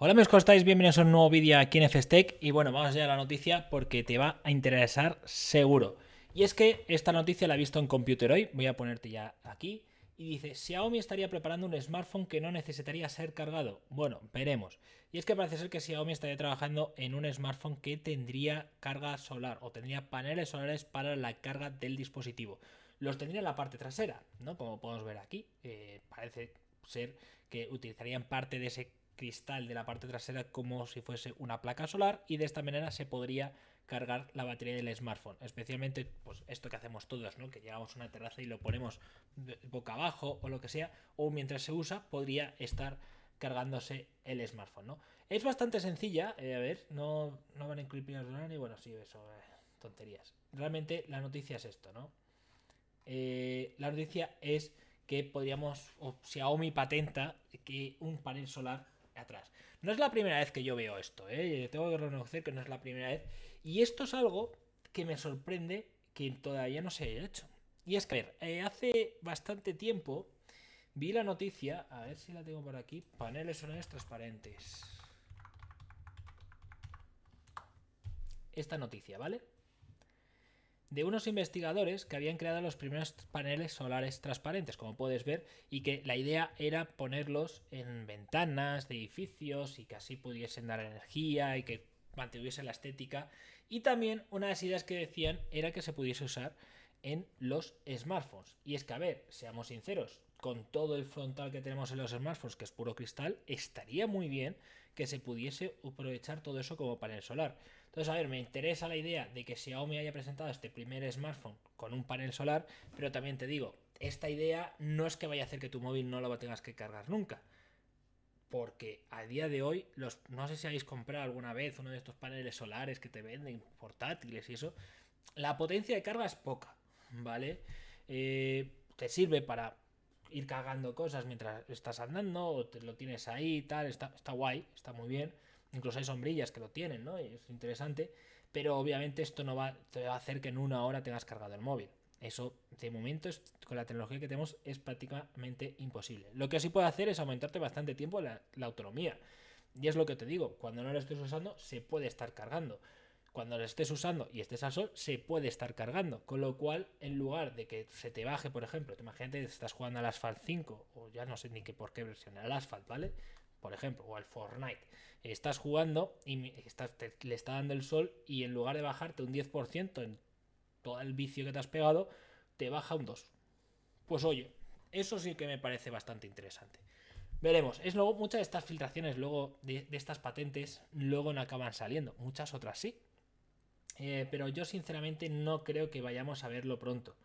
Hola amigos, ¿cómo estáis? Bienvenidos a un nuevo vídeo aquí en FSTech y bueno, vamos ya a la noticia porque te va a interesar seguro. Y es que esta noticia la he visto en Computer hoy, voy a ponerte ya aquí, y dice, Xiaomi estaría preparando un smartphone que no necesitaría ser cargado. Bueno, veremos. Y es que parece ser que Xiaomi estaría trabajando en un smartphone que tendría carga solar o tendría paneles solares para la carga del dispositivo. Los tendría en la parte trasera, ¿no? Como podemos ver aquí, eh, parece ser que utilizarían parte de ese cristal de la parte trasera como si fuese una placa solar y de esta manera se podría cargar la batería del smartphone. Especialmente, pues esto que hacemos todos, ¿no? Que llegamos a una terraza y lo ponemos boca abajo o lo que sea, o mientras se usa podría estar cargándose el smartphone, ¿no? Es bastante sencilla, eh, a ver, no, no van a incluir pilas de y bueno, sí, eso, eh, tonterías. Realmente la noticia es esto, ¿no? Eh, la noticia es que podríamos, o Xiaomi patenta que un panel solar atrás. No es la primera vez que yo veo esto, ¿eh? tengo que reconocer que no es la primera vez. Y esto es algo que me sorprende que todavía no se haya hecho. Y es que, a ver, eh, hace bastante tiempo vi la noticia, a ver si la tengo por aquí, paneles solares transparentes. Esta noticia, ¿vale? De unos investigadores que habían creado los primeros paneles solares transparentes, como puedes ver, y que la idea era ponerlos en ventanas de edificios y que así pudiesen dar energía y que mantuviesen la estética. Y también una de las ideas que decían era que se pudiese usar en los smartphones. Y es que, a ver, seamos sinceros, con todo el frontal que tenemos en los smartphones, que es puro cristal, estaría muy bien que se pudiese aprovechar todo eso como panel solar. Entonces, a ver, me interesa la idea de que Xiaomi haya presentado este primer smartphone con un panel solar, pero también te digo, esta idea no es que vaya a hacer que tu móvil no lo tengas que cargar nunca. Porque a día de hoy, los, no sé si habéis comprado alguna vez uno de estos paneles solares que te venden portátiles y eso, la potencia de carga es poca, ¿vale? Eh, te sirve para ir cargando cosas mientras estás andando, o te lo tienes ahí y tal, está, está guay, está muy bien Incluso hay sombrillas que lo tienen, ¿no? Y es interesante. Pero obviamente esto no va, te va a hacer que en una hora tengas cargado el móvil. Eso, de momento, con la tecnología que tenemos, es prácticamente imposible. Lo que sí puede hacer es aumentarte bastante tiempo la, autonomía. Y es lo que te digo, cuando no lo estés usando, se puede estar cargando. Cuando lo estés usando y estés al sol, se puede estar cargando. Con lo cual, en lugar de que se te baje, por ejemplo, te imagínate que estás jugando al Asphalt 5, o ya no sé ni qué por qué versión, al Asphalt, ¿vale? Por ejemplo, o al Fortnite estás jugando y le está dando el sol y en lugar de bajarte un 10% en todo el vicio que te has pegado, te baja un 2%. Pues oye, eso sí que me parece bastante interesante. Veremos. Es luego, muchas de estas filtraciones luego de, estas patentes luego no acaban saliendo. Muchas otras sí. Eh, pero yo sinceramente no creo que vayamos a verlo pronto.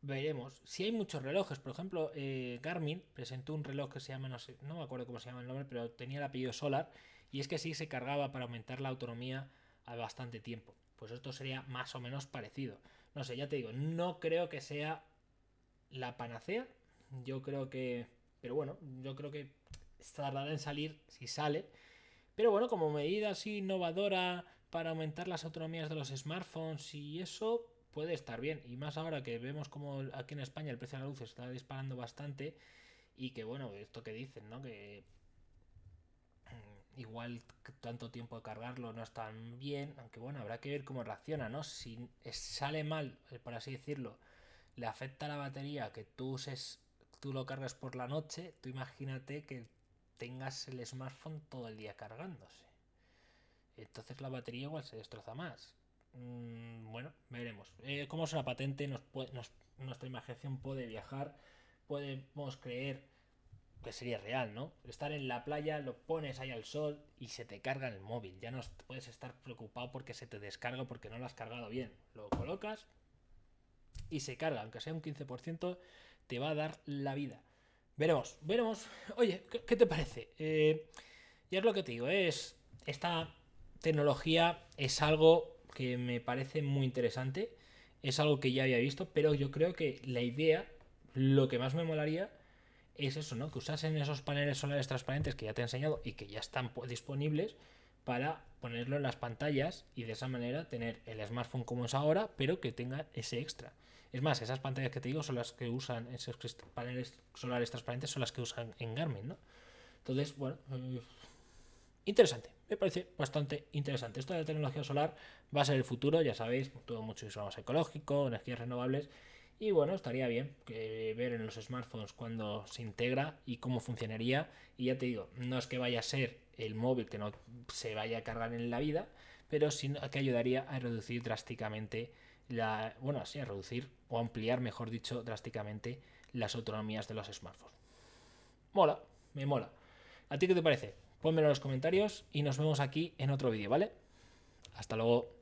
Veremos. Si hay muchos relojes, por ejemplo, eh, Garmin presentó un reloj que se llama, no sé, no me acuerdo cómo se llama el nombre, pero tenía el apellido Solar, y es que sí se cargaba para aumentar la autonomía a bastante tiempo. Pues esto sería más o menos parecido. No sé, ya te digo, no creo que sea la panacea. Yo creo que. Pero bueno, yo creo que tardará en salir si sale. Pero bueno, como medida así innovadora para aumentar las autonomías de los smartphones y eso, puede estar bien. Y más ahora que vemos como aquí en España el precio de la luz está disparando bastante y que bueno, esto que dicen, ¿no? Que mm, igual tanto tiempo de cargarlo no está bien, aunque bueno, habrá que ver cómo reacciona, ¿no? Si sale mal, eh, por así decirlo, le afecta la batería que tú uses, tú lo cargas por la noche, tú imagínate que tengas el smartphone todo el día cargándose. Entonces la batería igual se destroza más. Mm, bueno, veremos. Eh, como es una patente, nos nuestra imaginación puede viajar, podemos creer que sería real, ¿no? Estar en la playa, lo pones ahí al sol y se te carga el móvil. Ya no puedes estar preocupado porque se te descarga porque no lo has cargado bien. Lo colocas y se carga, aunque sea un 15%, te va a dar la vida. Veremos, veremos. Oye, ¿qué, te parece? Eh, y es lo que te digo, es esta tecnología es algo que me parece muy interesante. Es algo que ya había visto, pero yo creo que la idea, lo que más me molaría es eso, ¿no? Que usasen esos paneles solares transparentes que ya te he enseñado y que ya están disponibles para ponerlo en las pantallas y de esa manera tener el smartphone como es ahora, pero que tenga ese extra. Es más, esas pantallas que te digo son las que usan, esos paneles solares transparentes son las que usan en Garmin, ¿no? Entonces, bueno, eh, interesante. Me parece bastante interesante. Esto de la tecnología solar va a ser el futuro, ya sabéis, todo mucho más ecológico, energías renovables. Y bueno, estaría bien ver en los smartphones cuando se integra y cómo funcionaría. Y ya te digo, no es que vaya a ser el móvil que no se vaya a cargar en la vida, pero sí que ayudaría a reducir drásticamente la. Bueno, sí, a reducir o ampliar, mejor dicho, drásticamente las autonomías de los smartphones. Mola, me mola. ¿A ti qué te parece? Pónmelo en los comentarios y nos vemos aquí en otro vídeo, ¿vale? Hasta luego.